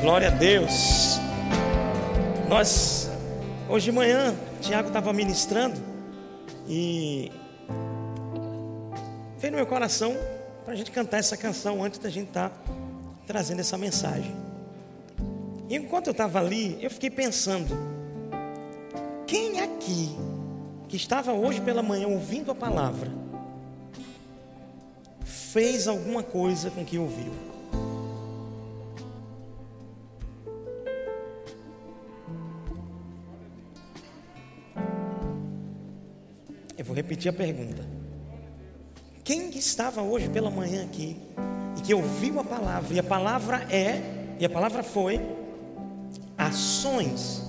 Glória a Deus. Nós, hoje de manhã, o Tiago estava ministrando e veio no meu coração para a gente cantar essa canção antes da gente estar tá trazendo essa mensagem. E enquanto eu estava ali, eu fiquei pensando: quem aqui que estava hoje pela manhã ouvindo a palavra fez alguma coisa com que ouviu? Vou repetir a pergunta. Quem estava hoje pela manhã aqui e que ouviu a palavra, e a palavra é, e a palavra foi, ações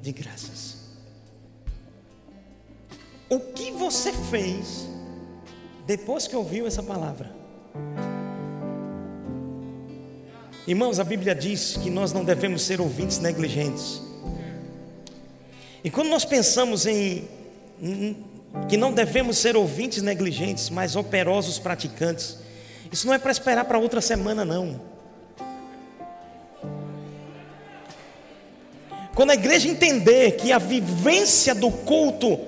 de graças. O que você fez depois que ouviu essa palavra? Irmãos, a Bíblia diz que nós não devemos ser ouvintes negligentes. E quando nós pensamos em que não devemos ser ouvintes negligentes, mas operosos praticantes. Isso não é para esperar para outra semana, não. Quando a igreja entender que a vivência do culto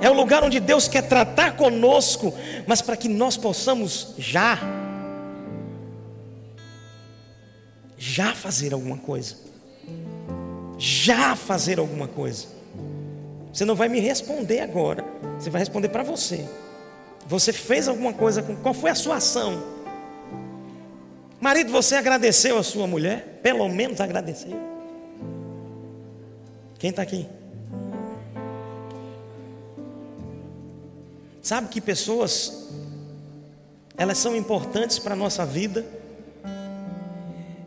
é o lugar onde Deus quer tratar conosco, mas para que nós possamos já, já fazer alguma coisa, já fazer alguma coisa. Você não vai me responder agora. Você vai responder para você. Você fez alguma coisa com. Qual foi a sua ação? Marido, você agradeceu a sua mulher? Pelo menos agradeceu. Quem está aqui? Sabe que pessoas, elas são importantes para a nossa vida.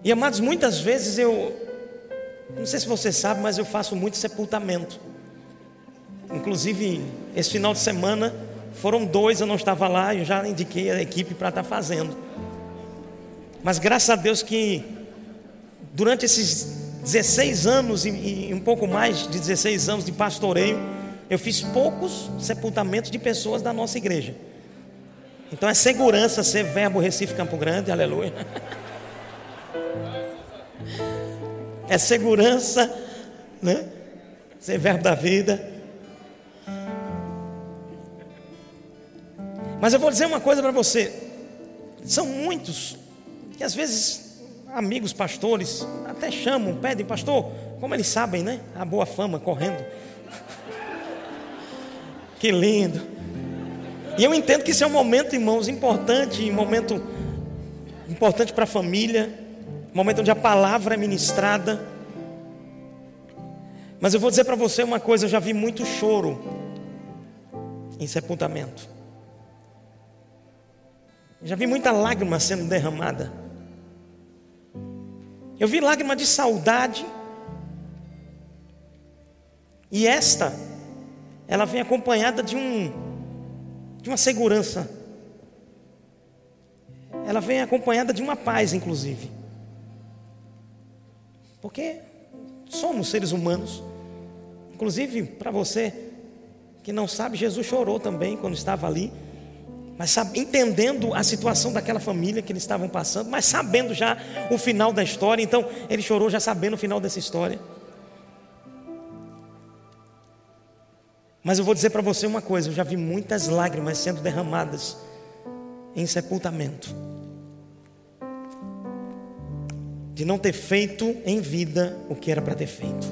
E amados, muitas vezes eu, não sei se você sabe, mas eu faço muito sepultamento. Inclusive, esse final de semana foram dois, eu não estava lá, eu já indiquei a equipe para estar fazendo. Mas graças a Deus que durante esses 16 anos e, e um pouco mais de 16 anos de pastoreio, eu fiz poucos sepultamentos de pessoas da nossa igreja. Então é segurança ser verbo Recife Campo Grande, aleluia. É segurança, né? Ser verbo da vida. Mas eu vou dizer uma coisa para você: são muitos que às vezes amigos pastores até chamam, pedem, pastor, como eles sabem, né? A boa fama correndo. que lindo. E eu entendo que isso é um momento, irmãos, importante, um momento importante para a família, um momento onde a palavra é ministrada. Mas eu vou dizer para você uma coisa: eu já vi muito choro em sepultamento. Já vi muita lágrima sendo derramada. Eu vi lágrima de saudade. E esta, ela vem acompanhada de um de uma segurança. Ela vem acompanhada de uma paz, inclusive. Porque somos seres humanos. Inclusive, para você que não sabe, Jesus chorou também quando estava ali mas sabe, entendendo a situação daquela família que eles estavam passando, mas sabendo já o final da história, então ele chorou já sabendo o final dessa história. Mas eu vou dizer para você uma coisa: eu já vi muitas lágrimas sendo derramadas em sepultamento, de não ter feito em vida o que era para ter feito.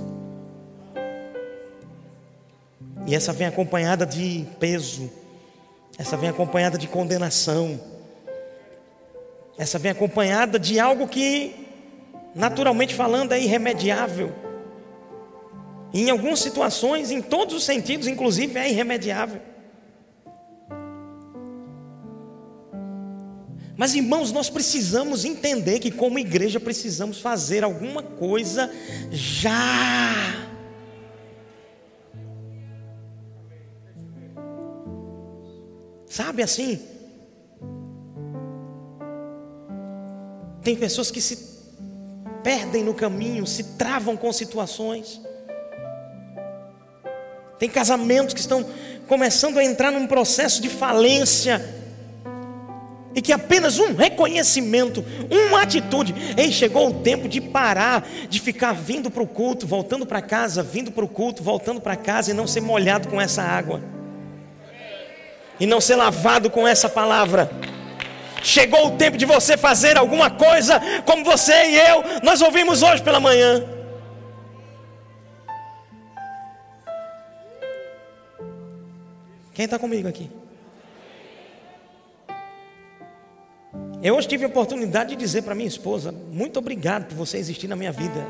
E essa vem acompanhada de peso, essa vem acompanhada de condenação. Essa vem acompanhada de algo que, naturalmente falando, é irremediável. Em algumas situações, em todos os sentidos, inclusive, é irremediável. Mas irmãos, nós precisamos entender que, como igreja, precisamos fazer alguma coisa já. Sabe assim? Tem pessoas que se perdem no caminho, se travam com situações. Tem casamentos que estão começando a entrar num processo de falência. E que apenas um reconhecimento, uma atitude. Ei, chegou o tempo de parar, de ficar vindo para o culto, voltando para casa, vindo para o culto, voltando para casa e não ser molhado com essa água. E não ser lavado com essa palavra. Chegou o tempo de você fazer alguma coisa como você e eu, nós ouvimos hoje pela manhã. Quem está comigo aqui? Eu hoje tive a oportunidade de dizer para minha esposa: muito obrigado por você existir na minha vida.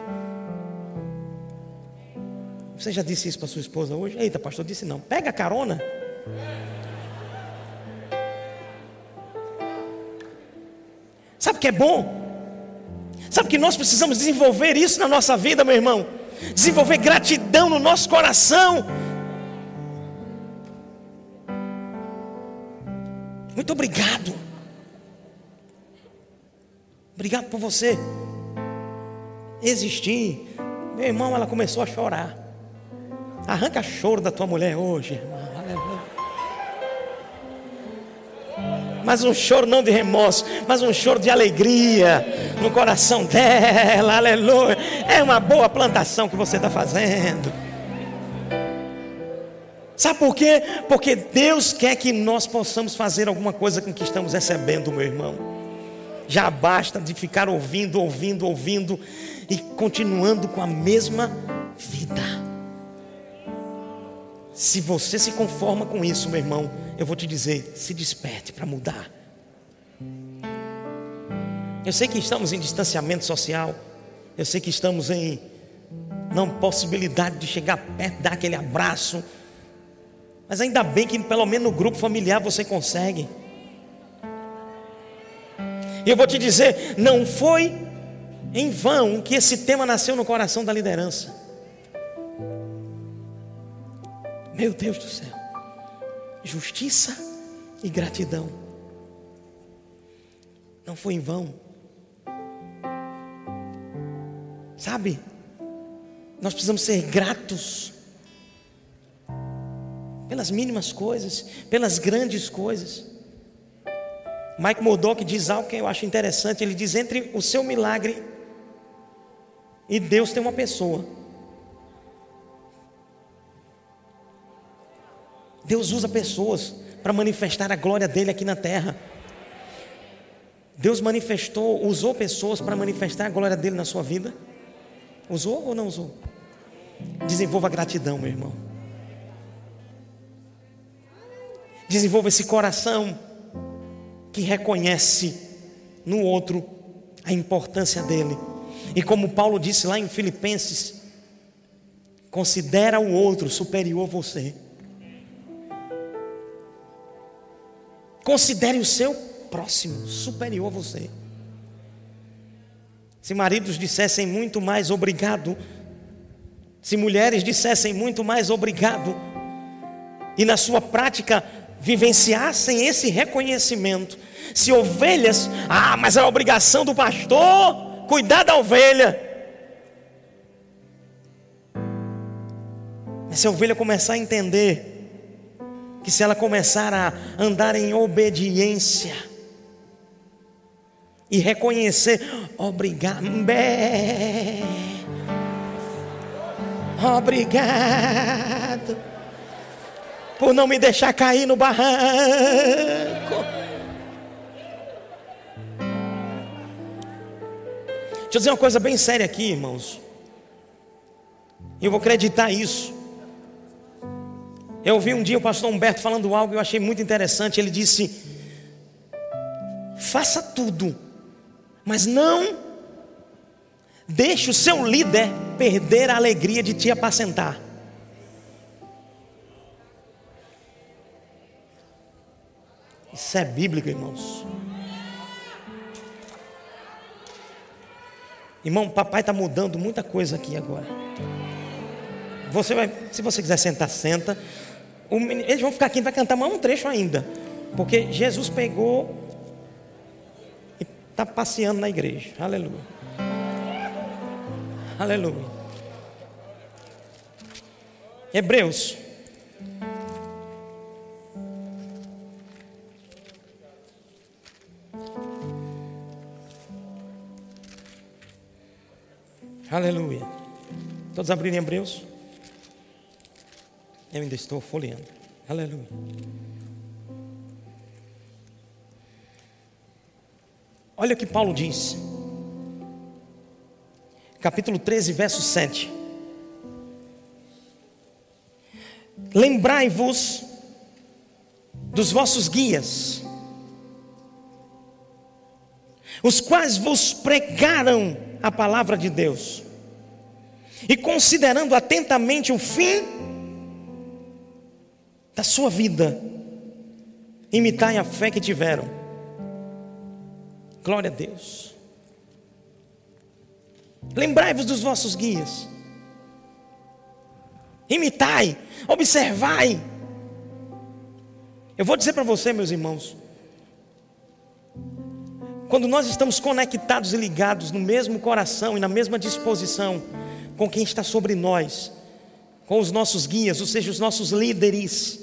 Você já disse isso para sua esposa hoje? Eita, pastor, disse não. Pega a carona. Que é bom? Sabe que nós precisamos desenvolver isso na nossa vida, meu irmão? Desenvolver gratidão no nosso coração. Muito obrigado. Obrigado por você existir. Meu irmão, ela começou a chorar. Arranca choro da tua mulher hoje, irmão. Mas um choro não de remorso, mas um choro de alegria no coração dela, aleluia. É uma boa plantação que você está fazendo. Sabe por quê? Porque Deus quer que nós possamos fazer alguma coisa com que estamos recebendo, meu irmão. Já basta de ficar ouvindo, ouvindo, ouvindo e continuando com a mesma vida. Se você se conforma com isso, meu irmão, eu vou te dizer: se desperte para mudar. Eu sei que estamos em distanciamento social, eu sei que estamos em não possibilidade de chegar perto, dar aquele abraço, mas ainda bem que pelo menos no grupo familiar você consegue. E eu vou te dizer, não foi em vão que esse tema nasceu no coração da liderança. Meu Deus do céu. Justiça e gratidão. Não foi em vão. Sabe? Nós precisamos ser gratos pelas mínimas coisas, pelas grandes coisas. Mike Murdock diz algo que eu acho interessante. Ele diz: entre o seu milagre e Deus tem uma pessoa. Deus usa pessoas para manifestar a glória dele aqui na terra. Deus manifestou, usou pessoas para manifestar a glória dele na sua vida? Usou ou não usou? Desenvolva gratidão, meu irmão. Desenvolva esse coração que reconhece no outro a importância dele. E como Paulo disse lá em Filipenses, considera o outro superior a você. Considere o seu próximo superior a você. Se maridos dissessem muito mais obrigado, se mulheres dissessem muito mais obrigado, e na sua prática vivenciassem esse reconhecimento. Se ovelhas, ah, mas é obrigação do pastor cuidar da ovelha. Mas se a ovelha começar a entender que se ela começar a andar em obediência e reconhecer, obrigado, obrigado por não me deixar cair no barranco. Deixa eu dizer uma coisa bem séria aqui, irmãos. Eu vou acreditar isso. Eu ouvi um dia o pastor Humberto falando algo que eu achei muito interessante. Ele disse: faça tudo, mas não deixe o seu líder perder a alegria de te apacentar. Isso é bíblico, irmãos. Irmão, papai está mudando muita coisa aqui agora. Você vai, se você quiser sentar, senta eles vão ficar aqui, a gente vai cantar mais um trecho ainda. Porque Jesus pegou e está passeando na igreja. Aleluia. Aleluia. Hebreus. Aleluia. Todos abriram Hebreus? Eu ainda estou folheando. Aleluia. Olha o que Paulo diz. Capítulo 13, verso 7. Lembrai-vos dos vossos guias, os quais vos pregaram a palavra de Deus, e considerando atentamente o fim da sua vida, imitai a fé que tiveram. Glória a Deus. Lembrai-vos dos vossos guias. Imitai, observai. Eu vou dizer para você, meus irmãos, quando nós estamos conectados e ligados no mesmo coração e na mesma disposição com quem está sobre nós, com os nossos guias, ou seja, os nossos líderes,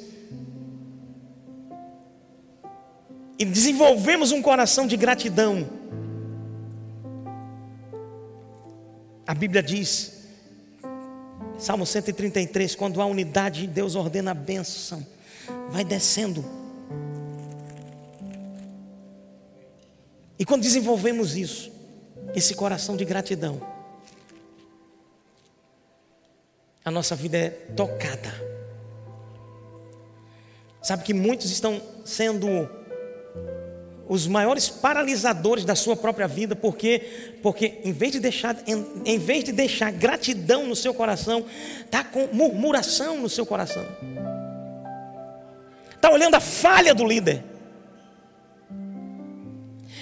e desenvolvemos um coração de gratidão, a Bíblia diz, Salmo 133, quando há unidade, Deus ordena a bênção, vai descendo. E quando desenvolvemos isso, esse coração de gratidão, a nossa vida é tocada. Sabe que muitos estão sendo os maiores paralisadores da sua própria vida, porque porque em vez de deixar em, em vez de deixar gratidão no seu coração, tá com murmuração no seu coração. Tá olhando a falha do líder.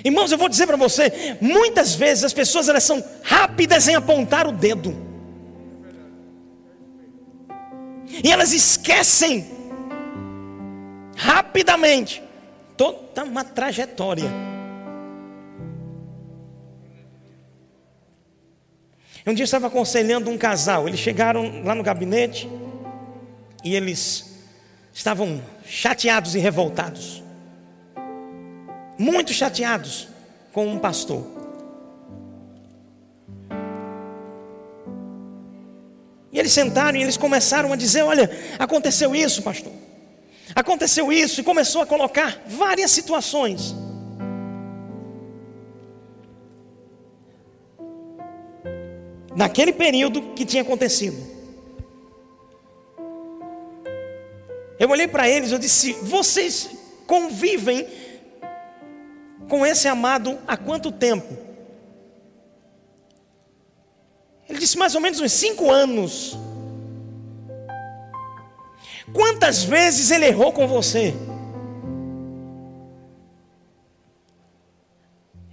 Irmãos, eu vou dizer para você, muitas vezes as pessoas elas são rápidas em apontar o dedo. E elas esquecem rapidamente toda uma trajetória. Um dia eu estava aconselhando um casal, eles chegaram lá no gabinete e eles estavam chateados e revoltados. Muito chateados com um pastor. E eles sentaram e eles começaram a dizer: Olha, aconteceu isso, pastor. Aconteceu isso, e começou a colocar várias situações. Naquele período que tinha acontecido. Eu olhei para eles, eu disse: Vocês convivem com esse amado há quanto tempo? Ele disse mais ou menos uns cinco anos. Quantas vezes ele errou com você?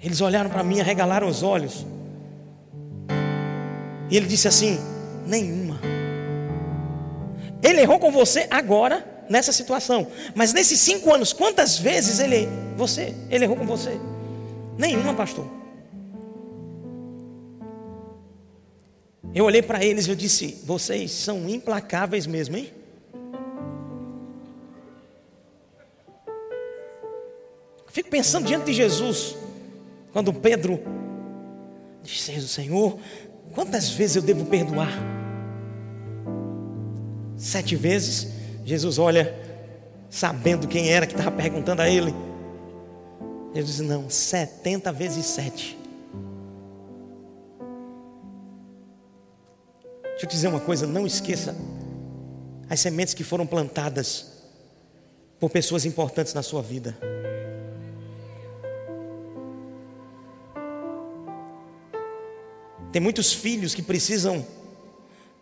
Eles olharam para mim, arregalaram os olhos. E ele disse assim: nenhuma. Ele errou com você agora, nessa situação. Mas nesses cinco anos, quantas vezes ele, você, ele errou com você? Nenhuma, pastor. Eu olhei para eles e eu disse: Vocês são implacáveis mesmo, hein? Fico pensando diante de Jesus, quando Pedro disse: Senhor, quantas vezes eu devo perdoar? Sete vezes. Jesus olha, sabendo quem era que estava perguntando a ele. Ele diz: Não, setenta vezes sete. Deixa eu dizer uma coisa: não esqueça as sementes que foram plantadas por pessoas importantes na sua vida. Tem muitos filhos que precisam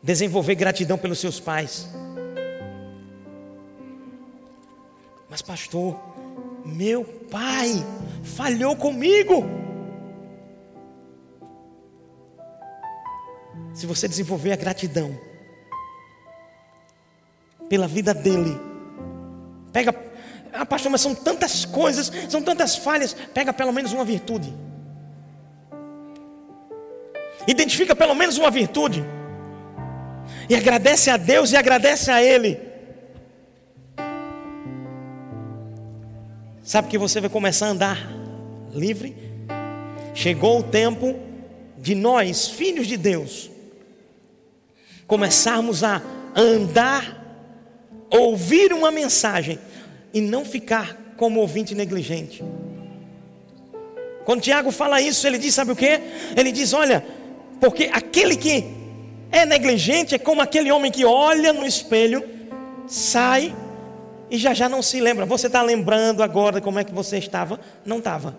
desenvolver gratidão pelos seus pais. Mas, pastor, meu pai falhou comigo. se você desenvolver a gratidão pela vida dele, pega, ah, pastor, mas são tantas coisas, são tantas falhas, pega pelo menos uma virtude. Identifica pelo menos uma virtude. E agradece a Deus e agradece a Ele. Sabe que você vai começar a andar livre? Chegou o tempo de nós, filhos de Deus, começarmos a andar, ouvir uma mensagem e não ficar como ouvinte negligente. Quando Tiago fala isso, ele diz: sabe o que? Ele diz: olha, porque aquele que é negligente é como aquele homem que olha no espelho, sai e já já não se lembra. Você está lembrando agora como é que você estava? Não estava.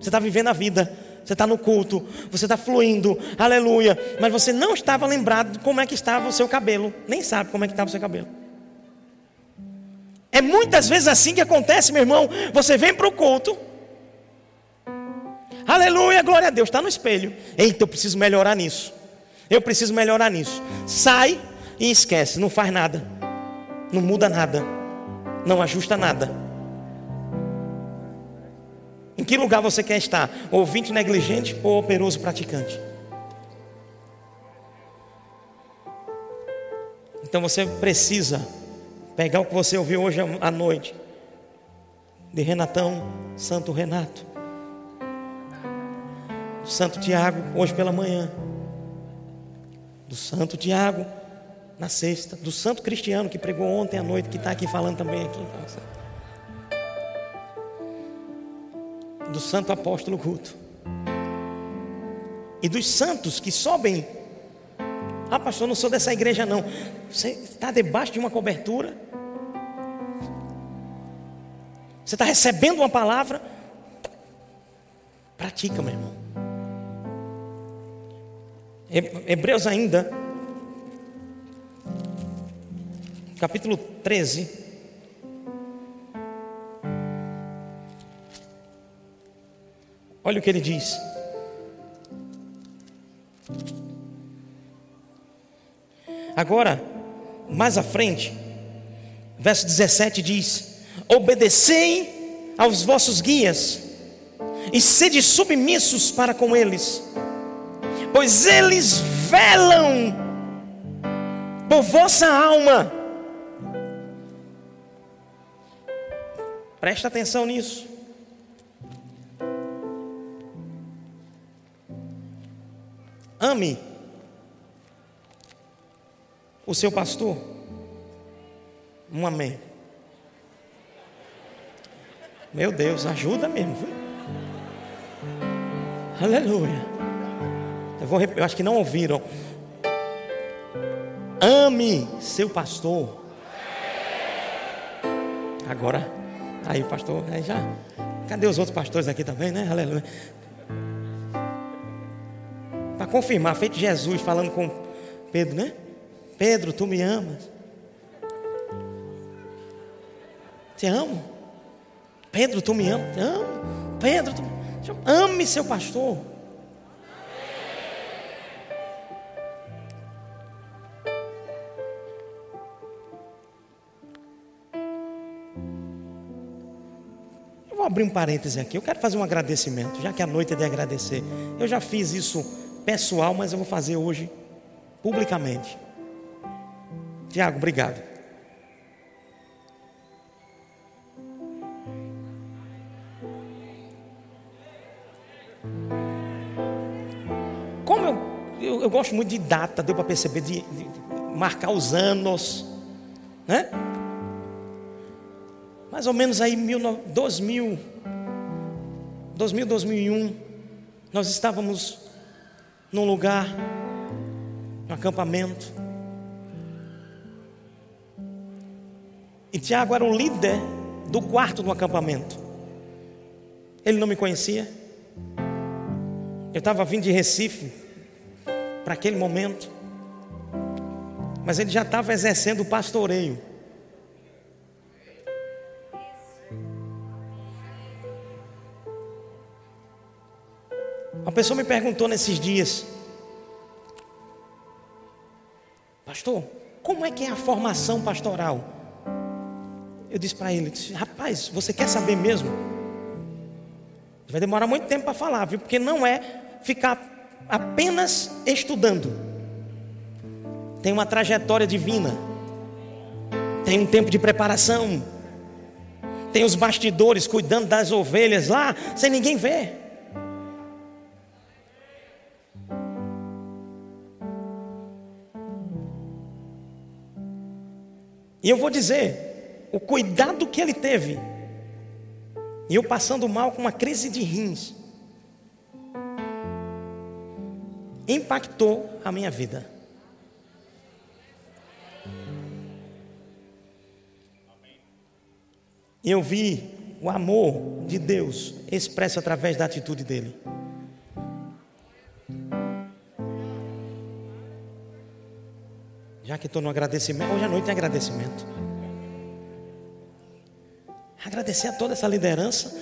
Você está vivendo a vida. Você está no culto, você está fluindo, aleluia. Mas você não estava lembrado de como é que estava o seu cabelo. Nem sabe como é que estava o seu cabelo. É muitas vezes assim que acontece, meu irmão. Você vem para o culto, Aleluia, glória a Deus. Está no espelho. Eita, eu preciso melhorar nisso. Eu preciso melhorar nisso. Sai e esquece. Não faz nada. Não muda nada. Não ajusta nada. Em que lugar você quer estar? Ouvinte negligente ou operoso praticante? Então você precisa pegar o que você ouviu hoje à noite, de Renatão, Santo Renato, Santo Tiago, hoje pela manhã. Do Santo Tiago, na sexta. Do Santo Cristiano, que pregou ontem à noite, que está aqui falando também aqui. Do Santo Apóstolo Guto. E dos santos que sobem. Ah, pastor, não sou dessa igreja, não. Você está debaixo de uma cobertura. Você está recebendo uma palavra. Pratica, meu irmão. Hebreus ainda, capítulo 13. Olha o que ele diz. Agora, mais à frente, verso 17 diz: Obedecei aos vossos guias, e sede submissos para com eles pois eles velam por vossa alma. Presta atenção nisso. Ame o seu pastor. Um amém. Meu Deus, ajuda mesmo. Aleluia. Eu, vou, eu acho que não ouviram. Ame seu pastor. Agora, aí o pastor, aí já. Cadê os outros pastores aqui também, né? Aleluia. Para confirmar, feito Jesus falando com Pedro, né? Pedro, tu me amas. Te amo. Pedro, tu me amas. Te amo. Pedro, tu... ame seu pastor. Abrir um parêntese aqui. Eu quero fazer um agradecimento, já que a noite é de agradecer. Eu já fiz isso pessoal, mas eu vou fazer hoje publicamente. Tiago, obrigado. Como eu, eu, eu gosto muito de data, deu para perceber, de, de, de marcar os anos, né? Mais ou menos aí 2000, 2000, 2001, nós estávamos num lugar, no acampamento. E Tiago era o líder do quarto do acampamento. Ele não me conhecia. Eu estava vindo de Recife para aquele momento. Mas ele já estava exercendo o pastoreio. Uma pessoa me perguntou nesses dias, pastor, como é que é a formação pastoral? Eu disse para ele, rapaz, você quer saber mesmo? Vai demorar muito tempo para falar, viu? Porque não é ficar apenas estudando. Tem uma trajetória divina. Tem um tempo de preparação. Tem os bastidores cuidando das ovelhas lá, sem ninguém ver. E eu vou dizer, o cuidado que ele teve, e eu passando mal com uma crise de rins, impactou a minha vida. E eu vi o amor de Deus expresso através da atitude dele. Que estou no agradecimento, hoje à noite tem agradecimento. Agradecer a toda essa liderança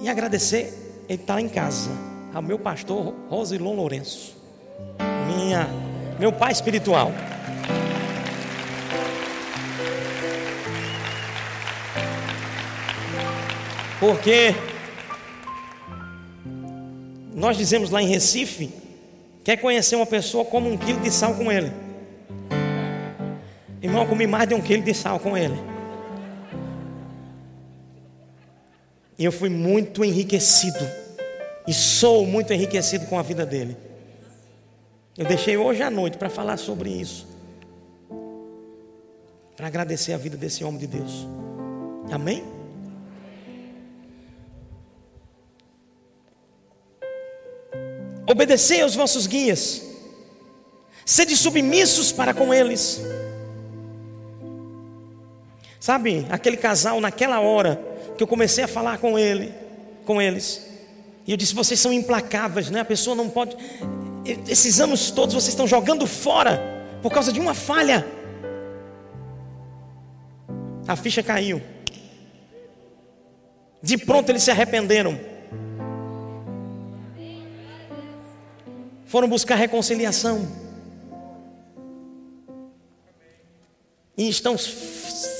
e agradecer ele estar em casa, ao meu pastor Rosilon Lourenço, minha, meu pai espiritual. Porque nós dizemos lá em Recife, quer conhecer uma pessoa como um quilo de sal com ele. Irmão, comi mais de um quilo de sal com ele. E eu fui muito enriquecido. E sou muito enriquecido com a vida dele. Eu deixei hoje à noite para falar sobre isso. Para agradecer a vida desse homem de Deus. Amém? Obedecei aos vossos guias. Sede submissos para com eles Sabe, aquele casal naquela hora que eu comecei a falar com ele, com eles. E eu disse: "Vocês são implacáveis, né? A pessoa não pode esses anos todos vocês estão jogando fora por causa de uma falha. A ficha caiu. De pronto eles se arrependeram. Foram buscar reconciliação. E estão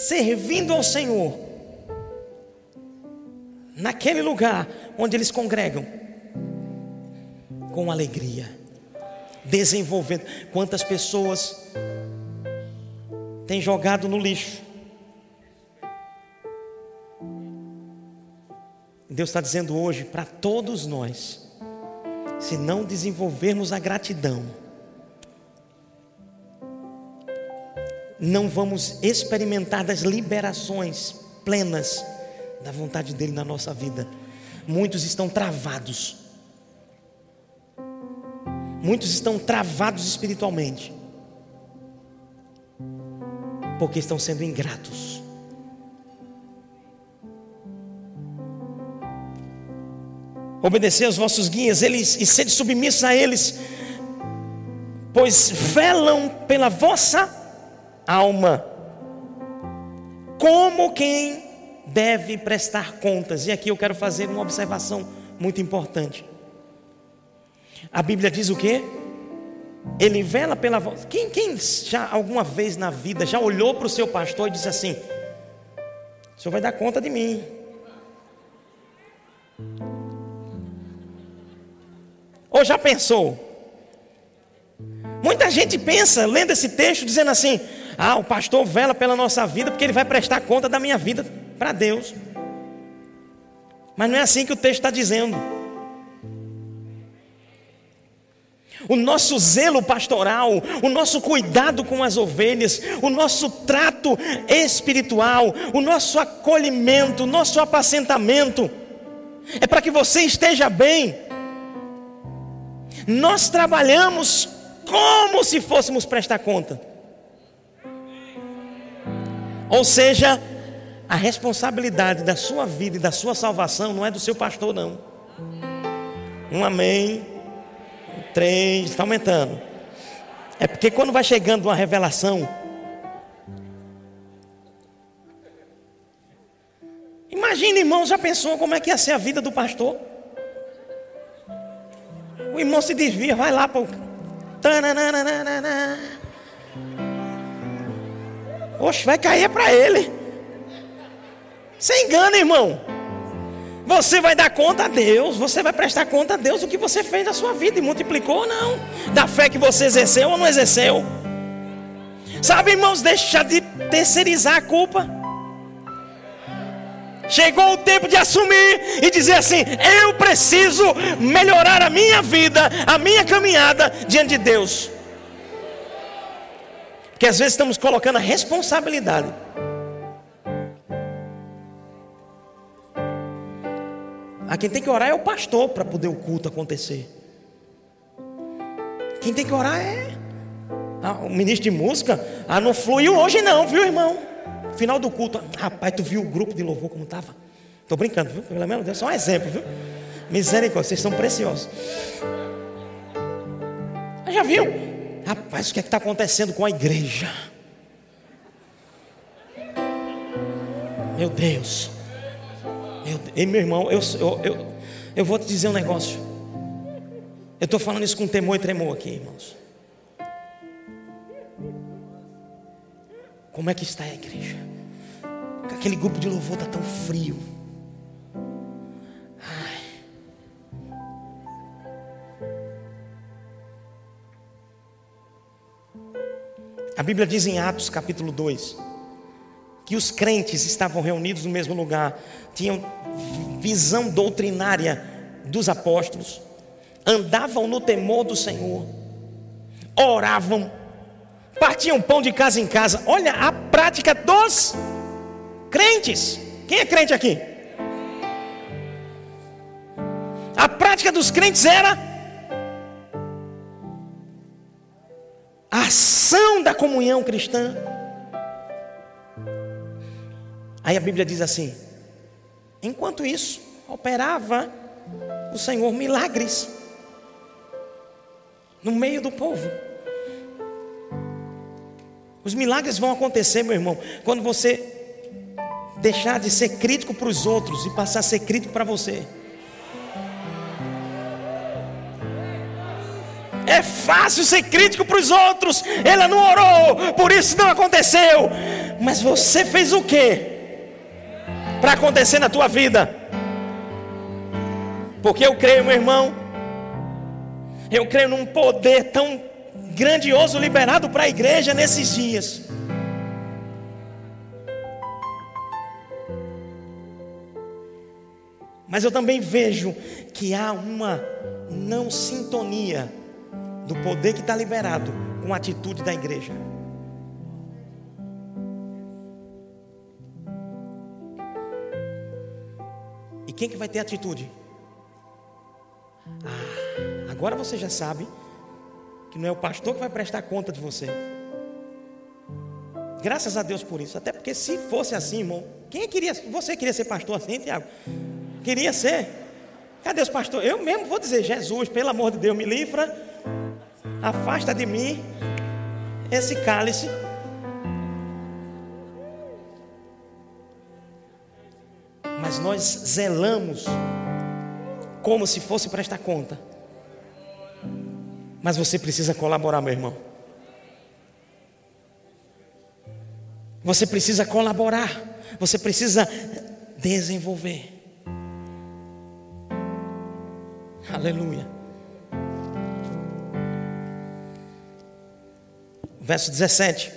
servindo ao Senhor, naquele lugar onde eles congregam, com alegria, desenvolvendo. Quantas pessoas têm jogado no lixo? Deus está dizendo hoje para todos nós: se não desenvolvermos a gratidão, não vamos experimentar das liberações plenas da vontade dele na nossa vida. Muitos estão travados. Muitos estão travados espiritualmente. Porque estão sendo ingratos. Obedecer aos vossos guias, eles e sede submissos a eles, pois velam pela vossa alma, como quem deve prestar contas. E aqui eu quero fazer uma observação muito importante. A Bíblia diz o quê? Ele vela pela voz. Quem, quem já alguma vez na vida já olhou para o seu pastor e disse assim: O senhor vai dar conta de mim. Ou já pensou? Muita gente pensa, lendo esse texto, dizendo assim: ah, o pastor vela pela nossa vida porque ele vai prestar conta da minha vida para Deus. Mas não é assim que o texto está dizendo. O nosso zelo pastoral, o nosso cuidado com as ovelhas, o nosso trato espiritual, o nosso acolhimento, o nosso apacentamento, é para que você esteja bem. Nós trabalhamos como se fôssemos prestar conta. Ou seja, a responsabilidade da sua vida e da sua salvação não é do seu pastor, não. Um amém. Três, está aumentando. É porque quando vai chegando uma revelação, Imagina, irmão, já pensou como é que ia ser a vida do pastor? O irmão se desvia, vai lá para o. Oxe, vai cair para ele. Você engana, irmão. Você vai dar conta a Deus, você vai prestar conta a Deus do que você fez na sua vida e multiplicou ou não, da fé que você exerceu ou não exerceu. Sabe, irmãos, deixa de terceirizar a culpa. Chegou o tempo de assumir e dizer assim: eu preciso melhorar a minha vida, a minha caminhada diante de Deus. Porque às vezes estamos colocando a responsabilidade. A quem tem que orar é o pastor para poder o culto acontecer. Quem tem que orar é ah, o ministro de música. Ah, não fluiu hoje não, viu, irmão? Final do culto. Rapaz, tu viu o grupo de louvor como estava? Estou brincando, viu? Pelo menos Deus, só um exemplo, viu? Misericórdia, vocês são preciosos. Já viu? Rapaz, o que é está acontecendo com a igreja? Meu Deus. Meu, e meu irmão, eu, eu, eu, eu vou te dizer um negócio. Eu estou falando isso com temor e tremor aqui, irmãos. Como é que está a igreja? Aquele grupo de louvor está tão frio. Bíblia diz em Atos capítulo 2 que os crentes estavam reunidos no mesmo lugar, tinham visão doutrinária dos apóstolos, andavam no temor do Senhor, oravam, partiam pão de casa em casa. Olha a prática dos crentes. Quem é crente aqui? A prática dos crentes era a ação da comunhão cristã. Aí a Bíblia diz assim: enquanto isso, operava o Senhor milagres no meio do povo. Os milagres vão acontecer, meu irmão, quando você deixar de ser crítico para os outros e passar a ser crítico para você. É fácil ser crítico para os outros. Ela não orou, por isso não aconteceu. Mas você fez o que para acontecer na tua vida? Porque eu creio, meu irmão, eu creio num poder tão grandioso liberado para a igreja nesses dias. Mas eu também vejo que há uma não sintonia do poder que está liberado com a atitude da igreja. E quem que vai ter atitude? Ah, agora você já sabe que não é o pastor que vai prestar conta de você. Graças a Deus por isso. Até porque se fosse assim, irmão, quem queria? Você queria ser pastor assim, Tiago? Queria ser? Cadê os pastores? Eu mesmo vou dizer, Jesus, pelo amor de Deus, me livra afasta de mim esse cálice. Mas nós zelamos como se fosse prestar conta. Mas você precisa colaborar, meu irmão. Você precisa colaborar. Você precisa desenvolver. Aleluia. Verso 17: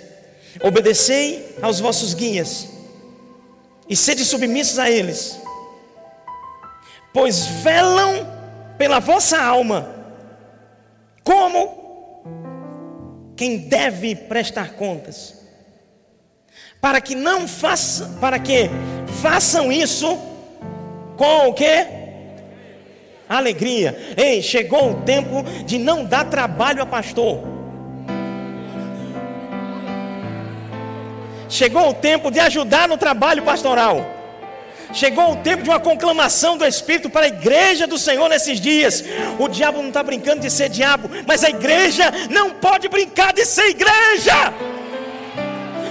Obedecei aos vossos guias, e sede submissos a eles, pois velam pela vossa alma, como quem deve prestar contas, para que não façam, para que façam isso com o que? Alegria. Ei, chegou o tempo de não dar trabalho a pastor. Chegou o tempo de ajudar no trabalho pastoral. Chegou o tempo de uma conclamação do Espírito para a igreja do Senhor nesses dias. O diabo não está brincando de ser diabo, mas a igreja não pode brincar de ser igreja.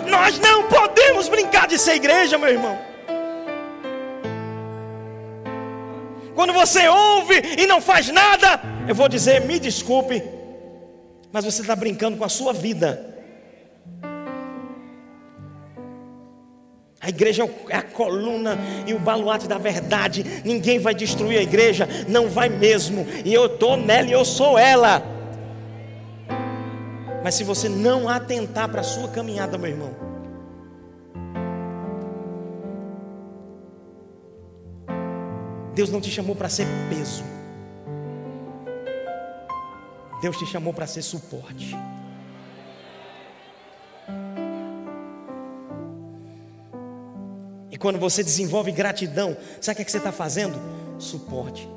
Nós não podemos brincar de ser igreja, meu irmão. Quando você ouve e não faz nada, eu vou dizer: me desculpe, mas você está brincando com a sua vida. A igreja é a coluna e o baluarte da verdade. Ninguém vai destruir a igreja, não vai mesmo. E eu estou nela e eu sou ela. Mas se você não atentar para a sua caminhada, meu irmão, Deus não te chamou para ser peso. Deus te chamou para ser suporte. Quando você desenvolve gratidão, sabe o que, é que você está fazendo? Suporte.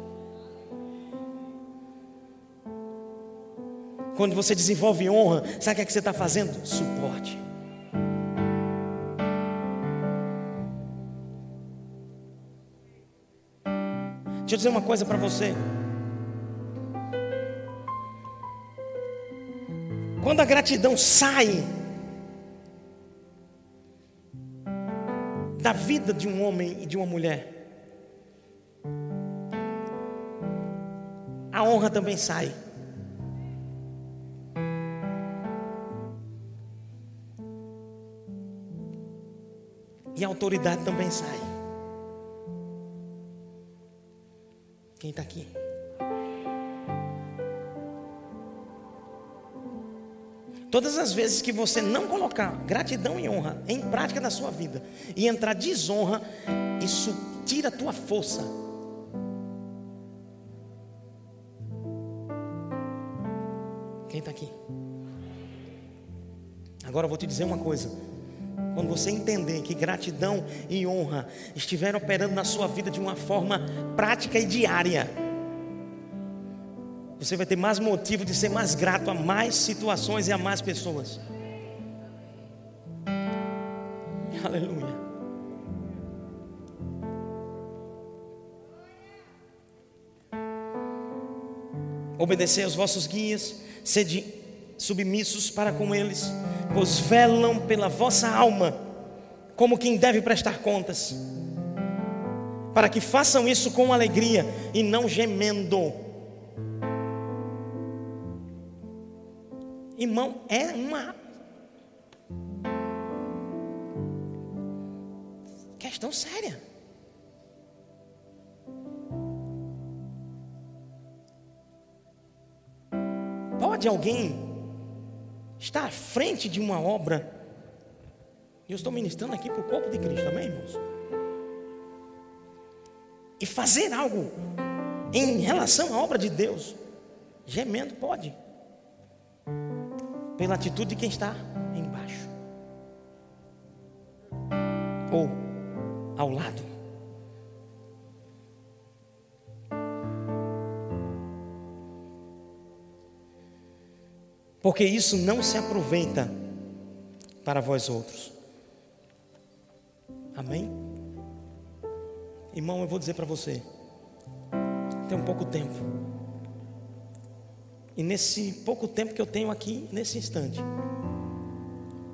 Quando você desenvolve honra, sabe o que, é que você está fazendo? Suporte. Deixa eu dizer uma coisa para você. Quando a gratidão sai da vida de um homem e de uma mulher, a honra também sai. E a autoridade também sai. Quem está aqui? Todas as vezes que você não colocar gratidão e honra em prática na sua vida e entrar desonra, isso tira a tua força. Quem está aqui? Agora eu vou te dizer uma coisa. Quando você entender que gratidão e honra estiveram operando na sua vida de uma forma prática e diária, você vai ter mais motivo de ser mais grato a mais situações e a mais pessoas. Aleluia. Obedecer aos vossos guias, sede submissos para com eles vos velam pela vossa alma, como quem deve prestar contas, para que façam isso com alegria e não gemendo. Irmão, é uma questão séria. Pode alguém está à frente de uma obra. Eu estou ministrando aqui para o corpo de Cristo, amém, irmãos? E fazer algo em relação à obra de Deus, gemendo pode, pela atitude de quem está embaixo, ou ao lado. porque isso não se aproveita para vós outros. Amém? Irmão, eu vou dizer para você, tem um pouco tempo, e nesse pouco tempo que eu tenho aqui, nesse instante,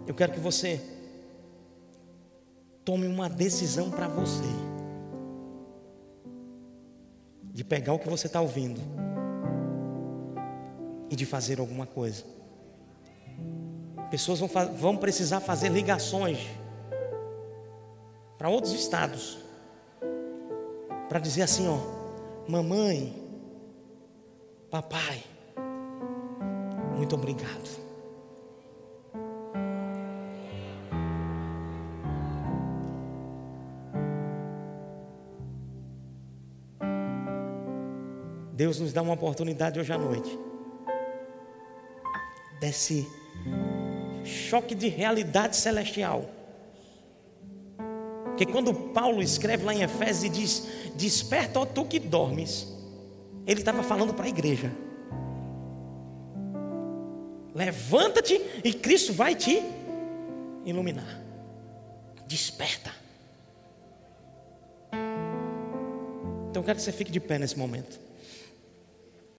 eu quero que você tome uma decisão para você, de pegar o que você está ouvindo e de fazer alguma coisa. Pessoas vão, vão precisar fazer ligações para outros estados para dizer assim, ó, mamãe, papai, muito obrigado. Deus nos dá uma oportunidade hoje à noite desse choque de realidade celestial. Porque quando Paulo escreve lá em Efésios e diz: Desperta, ó tu que dormes, ele estava falando para a igreja. Levanta-te e Cristo vai te iluminar. Desperta. Então eu quero que você fique de pé nesse momento.